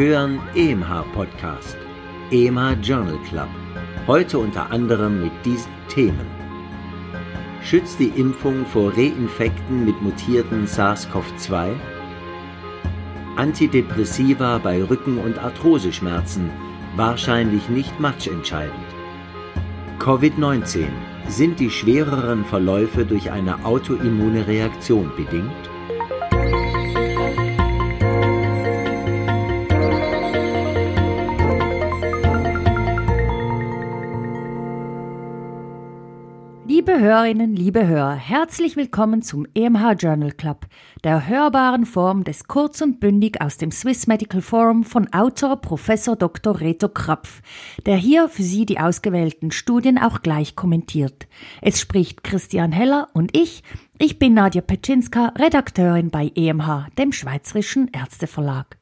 Hören EMH Podcast, EMH Journal Club. Heute unter anderem mit diesen Themen. Schützt die Impfung vor Reinfekten mit mutierten SARS-CoV-2? Antidepressiva bei Rücken- und Arthroseschmerzen, wahrscheinlich nicht matchentscheidend. Covid-19. Sind die schwereren Verläufe durch eine autoimmune Reaktion bedingt? Liebe Hörerinnen, liebe Hörer, herzlich willkommen zum EMH Journal Club, der hörbaren Form des kurz und bündig aus dem Swiss Medical Forum von Autor Professor Dr. Reto Krapf, der hier für Sie die ausgewählten Studien auch gleich kommentiert. Es spricht Christian Heller und ich, ich bin Nadja Petschinska, Redakteurin bei EMH, dem Schweizerischen Ärzteverlag.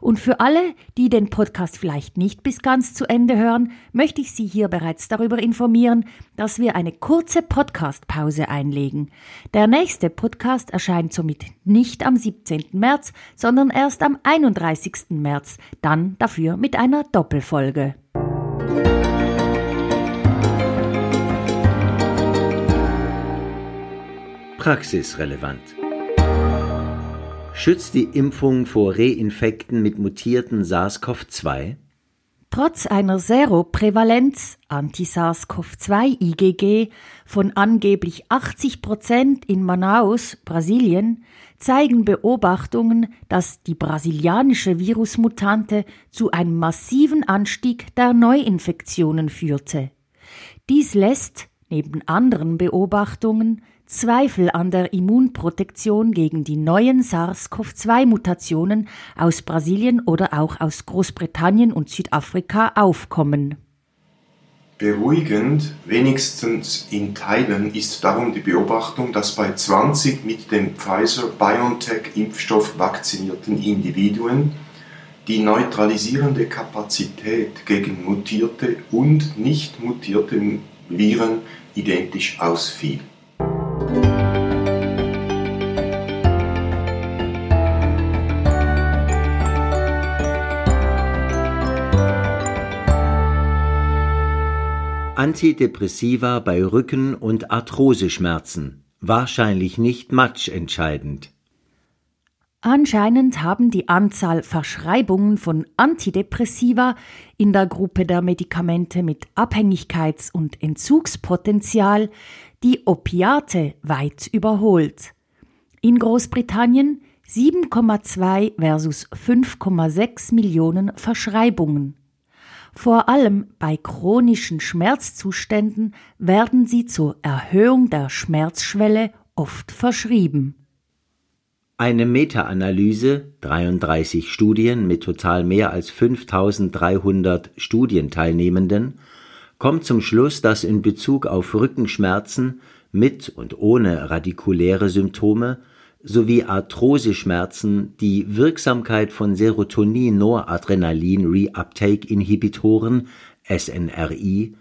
Und für alle, die den Podcast vielleicht nicht bis ganz zu Ende hören, möchte ich Sie hier bereits darüber informieren, dass wir eine kurze Podcastpause einlegen. Der nächste Podcast erscheint somit nicht am 17. März, sondern erst am 31. März, dann dafür mit einer Doppelfolge. Praxisrelevant. Schützt die Impfung vor Reinfekten mit mutierten SARS-CoV-2? Trotz einer Seroprävalenz Anti-SARS-CoV-2 IgG von angeblich 80 Prozent in Manaus, Brasilien, zeigen Beobachtungen, dass die brasilianische Virusmutante zu einem massiven Anstieg der Neuinfektionen führte. Dies lässt, neben anderen Beobachtungen, Zweifel an der Immunprotektion gegen die neuen SARS-CoV-2-Mutationen aus Brasilien oder auch aus Großbritannien und Südafrika aufkommen. Beruhigend, wenigstens in Teilen, ist darum die Beobachtung, dass bei 20 mit dem Pfizer-BioNTech-Impfstoff vakzinierten Individuen die neutralisierende Kapazität gegen mutierte und nicht mutierte Viren identisch ausfiel. Antidepressiva bei Rücken- und Arthroseschmerzen, wahrscheinlich nicht matchentscheidend. Anscheinend haben die Anzahl Verschreibungen von Antidepressiva in der Gruppe der Medikamente mit Abhängigkeits- und Entzugspotenzial die Opiate weit überholt. In Großbritannien 7,2 versus 5,6 Millionen Verschreibungen. Vor allem bei chronischen Schmerzzuständen werden sie zur Erhöhung der Schmerzschwelle oft verschrieben. Eine Meta-Analyse, 33 Studien mit total mehr als 5300 Studienteilnehmenden, kommt zum Schluss, dass in Bezug auf Rückenschmerzen mit und ohne radikuläre Symptome sowie Arthroseschmerzen die Wirksamkeit von Serotonin-Noradrenalin-Reuptake-Inhibitoren SNRI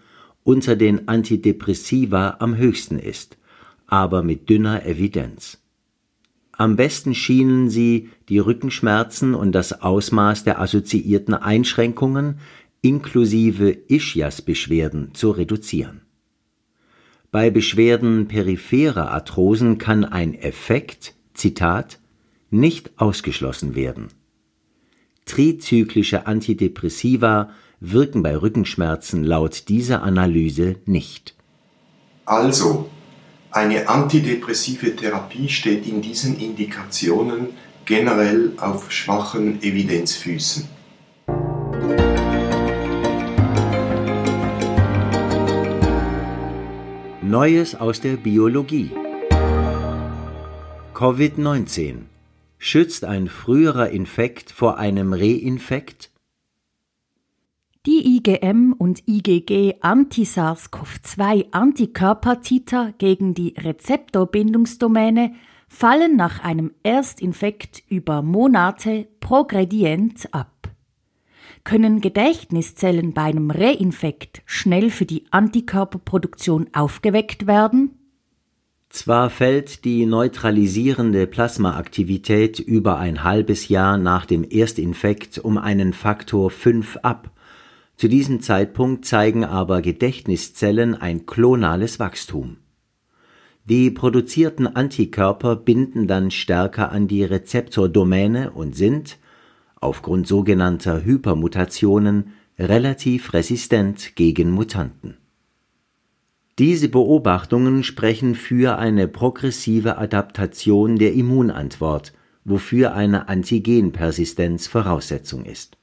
unter den Antidepressiva am höchsten ist, aber mit dünner Evidenz. Am besten schienen sie die Rückenschmerzen und das Ausmaß der assoziierten Einschränkungen inklusive Ischias-Beschwerden zu reduzieren. Bei Beschwerden peripherer Arthrosen kann ein Effekt Zitat, nicht ausgeschlossen werden. Trizyklische Antidepressiva wirken bei Rückenschmerzen laut dieser Analyse nicht. Also, eine antidepressive Therapie steht in diesen Indikationen generell auf schwachen Evidenzfüßen. Neues aus der Biologie. Covid-19 Schützt ein früherer Infekt vor einem Reinfekt? Die IgM und IgG Anti-SARS-CoV-2 Antikörpertiter gegen die Rezeptorbindungsdomäne fallen nach einem Erstinfekt über Monate progredient ab. Können Gedächtniszellen bei einem Reinfekt schnell für die Antikörperproduktion aufgeweckt werden? Zwar fällt die neutralisierende Plasmaaktivität über ein halbes Jahr nach dem Erstinfekt um einen Faktor 5 ab, zu diesem Zeitpunkt zeigen aber Gedächtniszellen ein klonales Wachstum. Die produzierten Antikörper binden dann stärker an die Rezeptordomäne und sind, aufgrund sogenannter Hypermutationen, relativ resistent gegen Mutanten diese Beobachtungen sprechen für eine progressive Adaptation der Immunantwort, wofür eine Antigenpersistenz Voraussetzung ist.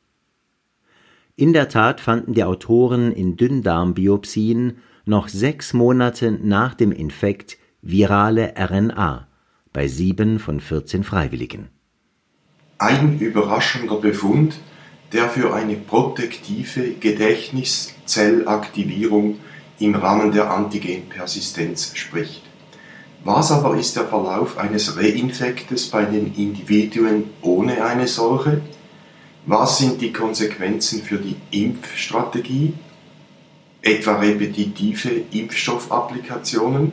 In der Tat fanden die Autoren in Dünndarmbiopsien noch sechs Monate nach dem Infekt virale RNA bei sieben von 14 Freiwilligen. Ein überraschender Befund, der für eine protektive Gedächtniszellaktivierung im Rahmen der Antigenpersistenz spricht. Was aber ist der Verlauf eines Reinfektes bei den Individuen ohne eine solche? Was sind die Konsequenzen für die Impfstrategie? Etwa repetitive Impfstoffapplikationen?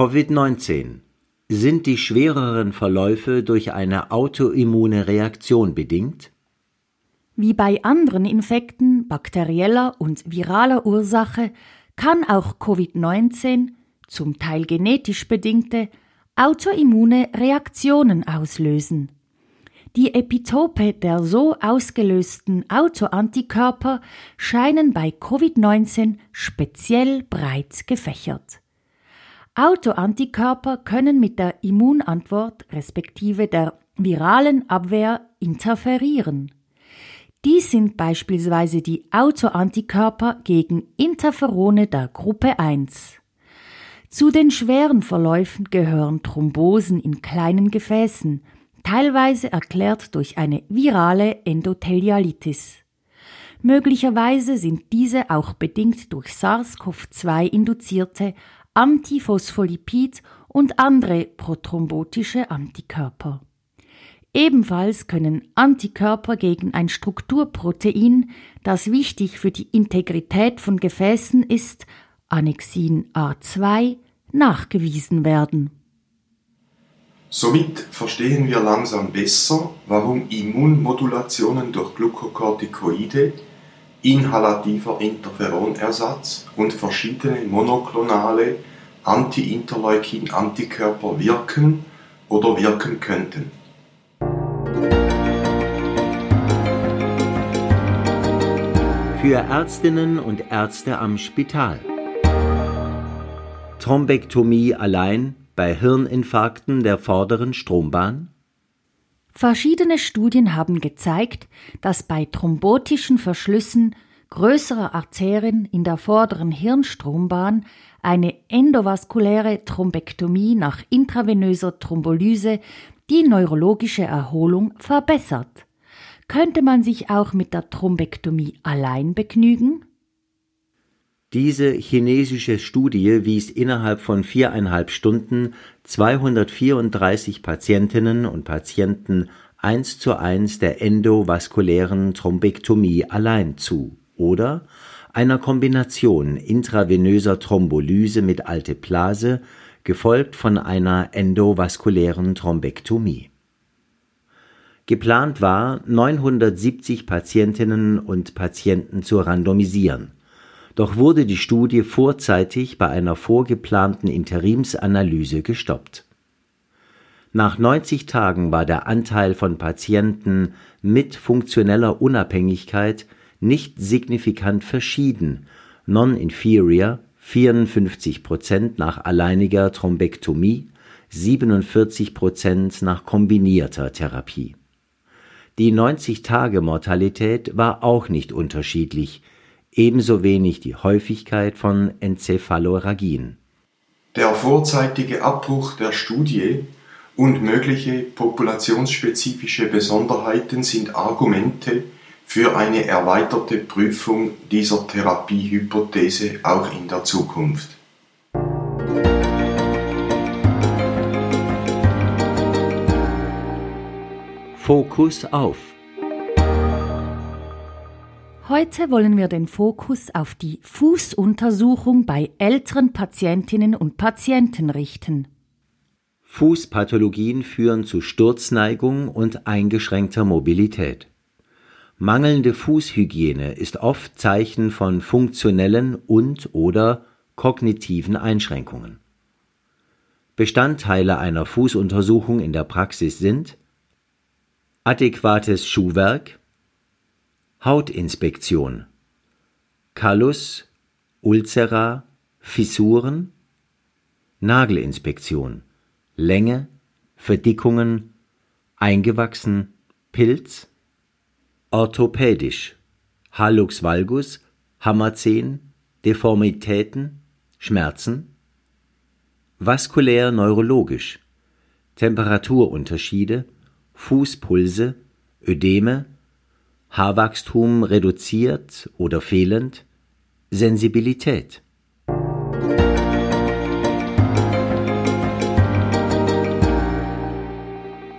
Covid-19 Sind die schwereren Verläufe durch eine autoimmune Reaktion bedingt? Wie bei anderen Infekten bakterieller und viraler Ursache kann auch Covid-19, zum Teil genetisch bedingte, autoimmune Reaktionen auslösen. Die Epitope der so ausgelösten Autoantikörper scheinen bei Covid-19 speziell breit gefächert. Autoantikörper können mit der Immunantwort respektive der viralen Abwehr interferieren. Dies sind beispielsweise die Autoantikörper gegen Interferone der Gruppe 1. Zu den schweren Verläufen gehören Thrombosen in kleinen Gefäßen, teilweise erklärt durch eine virale Endothelialitis. Möglicherweise sind diese auch bedingt durch SARS-CoV-2 induzierte Antiphospholipid und andere prothrombotische Antikörper. Ebenfalls können Antikörper gegen ein Strukturprotein, das wichtig für die Integrität von Gefäßen ist, Annexin A2, nachgewiesen werden. Somit verstehen wir langsam besser, warum Immunmodulationen durch Glukokortikoide inhalativer Interferonersatz und verschiedene monoklonale Anti-Interleukin-Antikörper wirken oder wirken könnten. Für Ärztinnen und Ärzte am Spital. Thrombektomie allein bei Hirninfarkten der vorderen Strombahn? Verschiedene Studien haben gezeigt, dass bei thrombotischen Verschlüssen größerer Arterien in der vorderen Hirnstrombahn eine endovaskuläre Thrombektomie nach intravenöser Thrombolyse die neurologische Erholung verbessert. Könnte man sich auch mit der Thrombektomie allein begnügen? Diese chinesische Studie wies innerhalb von viereinhalb Stunden 234 Patientinnen und Patienten eins zu eins der endovaskulären Thrombektomie allein zu oder einer Kombination intravenöser Thrombolyse mit Alteplase gefolgt von einer endovaskulären Thrombektomie. Geplant war, 970 Patientinnen und Patienten zu randomisieren doch wurde die Studie vorzeitig bei einer vorgeplanten Interimsanalyse gestoppt. Nach 90 Tagen war der Anteil von Patienten mit funktioneller Unabhängigkeit nicht signifikant verschieden, non-inferior 54 Prozent nach alleiniger Thrombektomie, 47 Prozent nach kombinierter Therapie. Die 90-Tage-Mortalität war auch nicht unterschiedlich, ebenso wenig die Häufigkeit von Enzephalorrhagien. Der vorzeitige Abbruch der Studie und mögliche populationsspezifische Besonderheiten sind Argumente für eine erweiterte Prüfung dieser Therapiehypothese auch in der Zukunft. Fokus auf. Heute wollen wir den Fokus auf die Fußuntersuchung bei älteren Patientinnen und Patienten richten. Fußpathologien führen zu Sturzneigung und eingeschränkter Mobilität. Mangelnde Fußhygiene ist oft Zeichen von funktionellen und/oder kognitiven Einschränkungen. Bestandteile einer Fußuntersuchung in der Praxis sind adäquates Schuhwerk, Hautinspektion, Kallus, Ulcera, Fissuren, Nagelinspektion, Länge, Verdickungen, eingewachsen, Pilz, orthopädisch, Hallux valgus, Hammerzehen, Deformitäten, Schmerzen, vaskulär neurologisch, Temperaturunterschiede, Fußpulse, Ödeme, Haarwachstum reduziert oder fehlend, Sensibilität.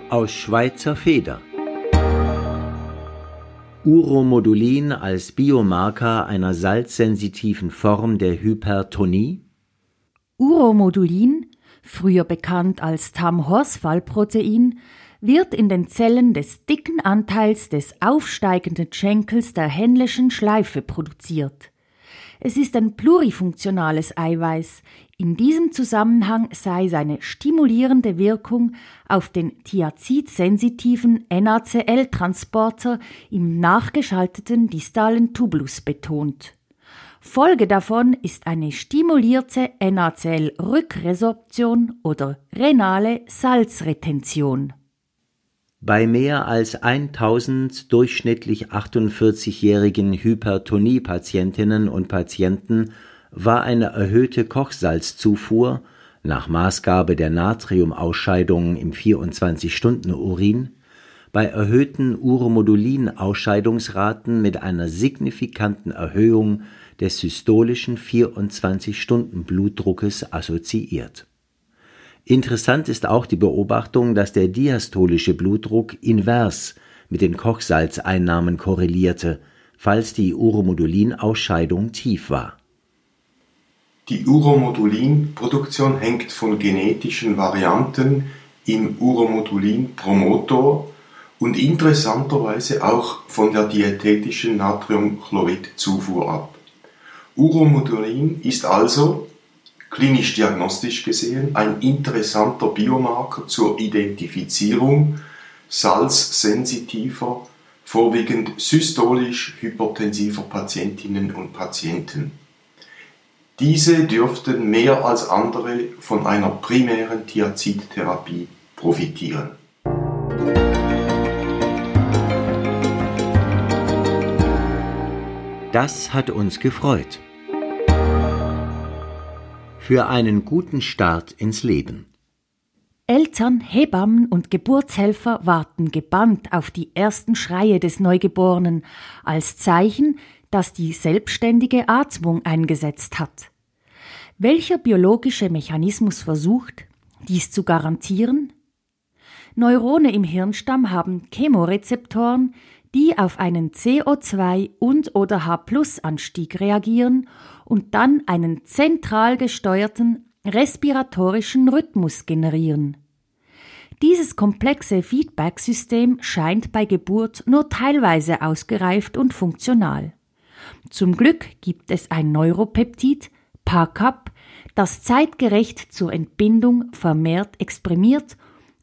Aus Schweizer Feder. Uromodulin als Biomarker einer salzsensitiven Form der Hypertonie? Uromodulin, früher bekannt als Tam-Horsfall-Protein, wird in den Zellen des dicken Anteils des aufsteigenden Schenkels der Henleschen Schleife produziert. Es ist ein plurifunktionales Eiweiß. In diesem Zusammenhang sei seine stimulierende Wirkung auf den thiazid-sensitiven NaCl-Transporter im nachgeschalteten distalen Tubulus betont. Folge davon ist eine stimulierte NaCl-Rückresorption oder renale Salzretention. Bei mehr als 1000 durchschnittlich 48-jährigen Hypertonie-Patientinnen und Patienten war eine erhöhte Kochsalzzufuhr nach Maßgabe der Natriumausscheidungen im 24-Stunden-Urin bei erhöhten Uromodulin-Ausscheidungsraten mit einer signifikanten Erhöhung des systolischen 24-Stunden-Blutdruckes assoziiert Interessant ist auch die Beobachtung, dass der diastolische Blutdruck invers mit den Kochsalzeinnahmen korrelierte, falls die Uromodulin-Ausscheidung tief war. Die Uromodulin-Produktion hängt von genetischen Varianten im Uromodulin-Promotor und interessanterweise auch von der diätetischen Natriumchloridzufuhr ab. Uromodulin ist also klinisch-diagnostisch gesehen ein interessanter Biomarker zur Identifizierung salzsensitiver, vorwiegend systolisch hypertensiver Patientinnen und Patienten. Diese dürften mehr als andere von einer primären Thiazidtherapie profitieren. Das hat uns gefreut für einen guten Start ins Leben. Eltern, Hebammen und Geburtshelfer warten gebannt auf die ersten Schreie des Neugeborenen als Zeichen, dass die selbstständige Atmung eingesetzt hat. Welcher biologische Mechanismus versucht, dies zu garantieren? Neurone im Hirnstamm haben Chemorezeptoren, die auf einen CO2 und oder H+-Anstieg reagieren und dann einen zentral gesteuerten respiratorischen Rhythmus generieren. Dieses komplexe Feedback-System scheint bei Geburt nur teilweise ausgereift und funktional. Zum Glück gibt es ein Neuropeptid, PACAP, das zeitgerecht zur Entbindung vermehrt exprimiert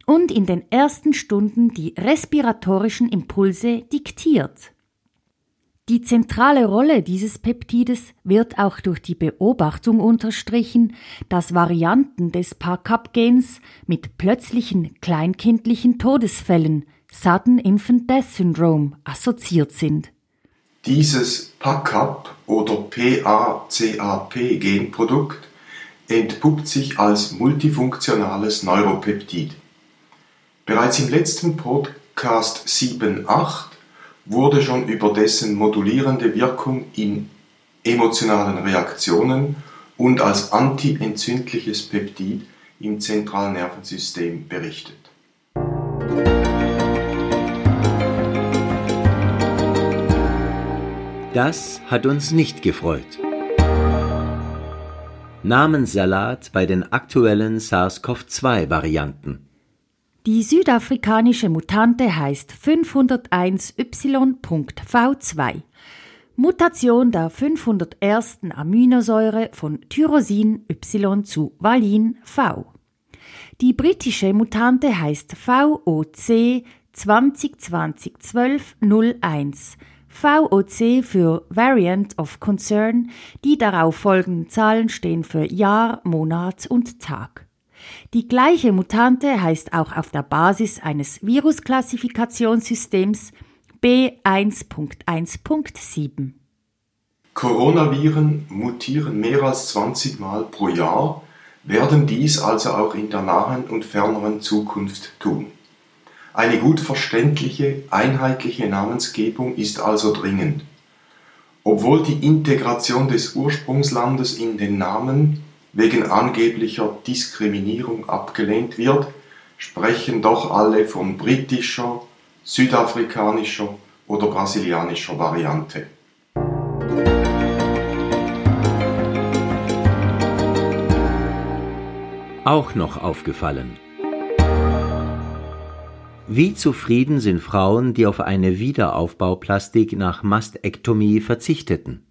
und in den ersten Stunden die respiratorischen Impulse diktiert. Die zentrale Rolle dieses Peptides wird auch durch die Beobachtung unterstrichen, dass Varianten des PACAP-Gens mit plötzlichen kleinkindlichen Todesfällen Sudden Infant Death Syndrome assoziiert sind. Dieses PACAP oder PACAP-Genprodukt entpuppt sich als multifunktionales Neuropeptid. Bereits im letzten Podcast 7.8 wurde schon über dessen modulierende Wirkung in emotionalen Reaktionen und als antientzündliches Peptid im zentralen Nervensystem berichtet. Das hat uns nicht gefreut. Namenssalat bei den aktuellen SARS-CoV-2-Varianten. Die südafrikanische Mutante heißt 501Y.V2. Mutation der 501. Aminosäure von Tyrosin Y zu Valin V. Die britische Mutante heißt VOC 2020-12-01. VOC für Variant of Concern, die darauf folgenden Zahlen stehen für Jahr, Monat und Tag. Die gleiche Mutante heißt auch auf der Basis eines Virusklassifikationssystems B1.1.7. Coronaviren mutieren mehr als 20 Mal pro Jahr, werden dies also auch in der nahen und ferneren Zukunft tun. Eine gut verständliche, einheitliche Namensgebung ist also dringend. Obwohl die Integration des Ursprungslandes in den Namen wegen angeblicher Diskriminierung abgelehnt wird, sprechen doch alle von britischer, südafrikanischer oder brasilianischer Variante. Auch noch aufgefallen. Wie zufrieden sind Frauen, die auf eine Wiederaufbauplastik nach Mastektomie verzichteten?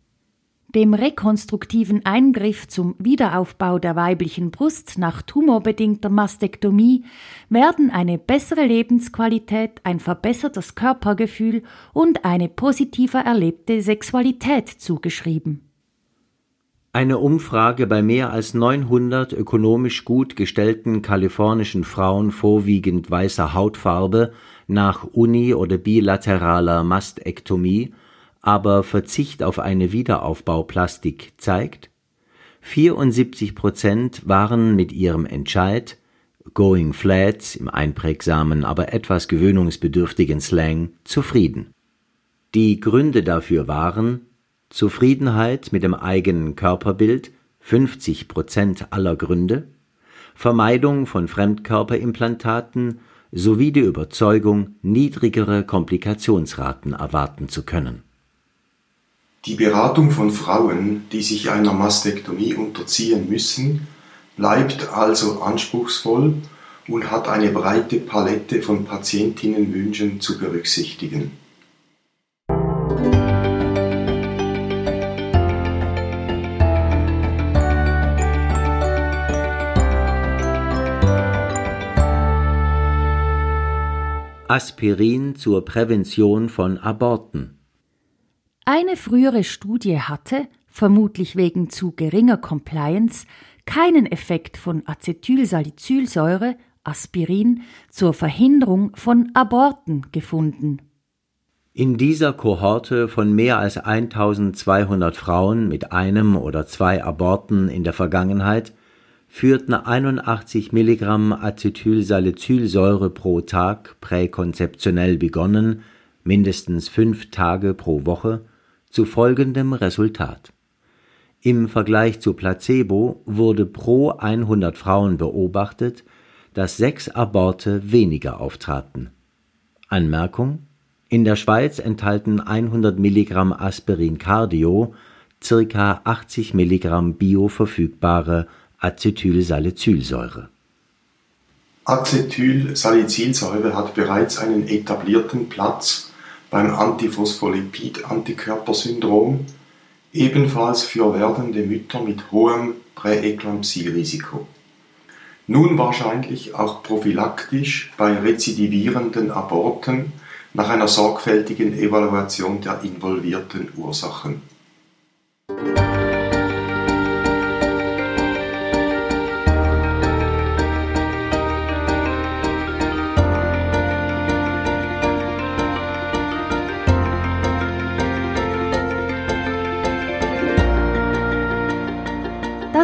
Dem rekonstruktiven Eingriff zum Wiederaufbau der weiblichen Brust nach tumorbedingter Mastektomie werden eine bessere Lebensqualität, ein verbessertes Körpergefühl und eine positiver erlebte Sexualität zugeschrieben. Eine Umfrage bei mehr als 900 ökonomisch gut gestellten kalifornischen Frauen vorwiegend weißer Hautfarbe nach uni- oder bilateraler Mastektomie aber Verzicht auf eine Wiederaufbauplastik zeigt, 74 Prozent waren mit ihrem Entscheid Going Flat im einprägsamen, aber etwas gewöhnungsbedürftigen Slang zufrieden. Die Gründe dafür waren Zufriedenheit mit dem eigenen Körperbild 50 Prozent aller Gründe, Vermeidung von Fremdkörperimplantaten sowie die Überzeugung, niedrigere Komplikationsraten erwarten zu können die Beratung von Frauen, die sich einer Mastektomie unterziehen müssen, bleibt also anspruchsvoll und hat eine breite Palette von Patientinnenwünschen zu berücksichtigen. Aspirin zur Prävention von Aborten eine frühere Studie hatte, vermutlich wegen zu geringer Compliance, keinen Effekt von Acetylsalicylsäure, Aspirin, zur Verhinderung von Aborten gefunden. In dieser Kohorte von mehr als 1200 Frauen mit einem oder zwei Aborten in der Vergangenheit führten 81 Milligramm Acetylsalicylsäure pro Tag präkonzeptionell begonnen, mindestens fünf Tage pro Woche, zu folgendem Resultat. Im Vergleich zu Placebo wurde pro 100 Frauen beobachtet, dass sechs Aborte weniger auftraten. Anmerkung: In der Schweiz enthalten 100 Milligramm Aspirin Cardio circa 80 Milligramm bioverfügbare Acetylsalicylsäure. Acetylsalicylsäure hat bereits einen etablierten Platz beim Antiphospholipid-Antikörpersyndrom, ebenfalls für werdende Mütter mit hohem Präeklampsierisiko. Nun wahrscheinlich auch prophylaktisch bei rezidivierenden Aborten nach einer sorgfältigen Evaluation der involvierten Ursachen.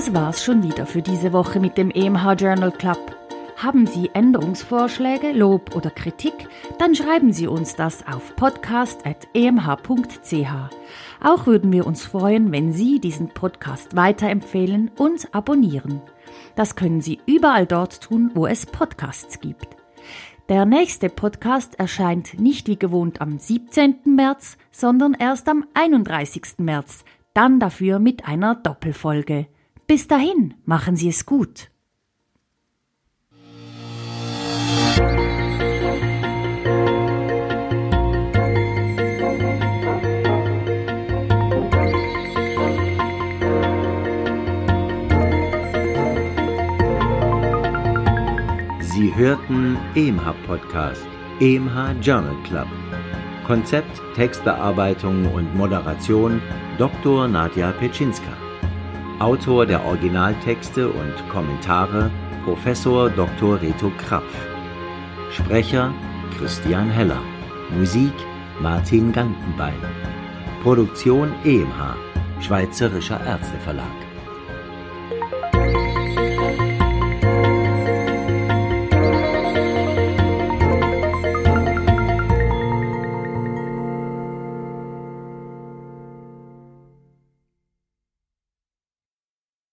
Das war's schon wieder für diese Woche mit dem EMH Journal Club. Haben Sie Änderungsvorschläge, Lob oder Kritik? Dann schreiben Sie uns das auf podcast.emh.ch. Auch würden wir uns freuen, wenn Sie diesen Podcast weiterempfehlen und abonnieren. Das können Sie überall dort tun, wo es Podcasts gibt. Der nächste Podcast erscheint nicht wie gewohnt am 17. März, sondern erst am 31. März, dann dafür mit einer Doppelfolge. Bis dahin, machen Sie es gut. Sie hörten EMH Podcast, EMH Journal Club. Konzept, Textbearbeitung und Moderation Dr. Nadja Petschinska. Autor der Originaltexte und Kommentare Professor Dr. Reto Krapf. Sprecher Christian Heller. Musik Martin Gantenbein. Produktion EMH, Schweizerischer Ärzteverlag.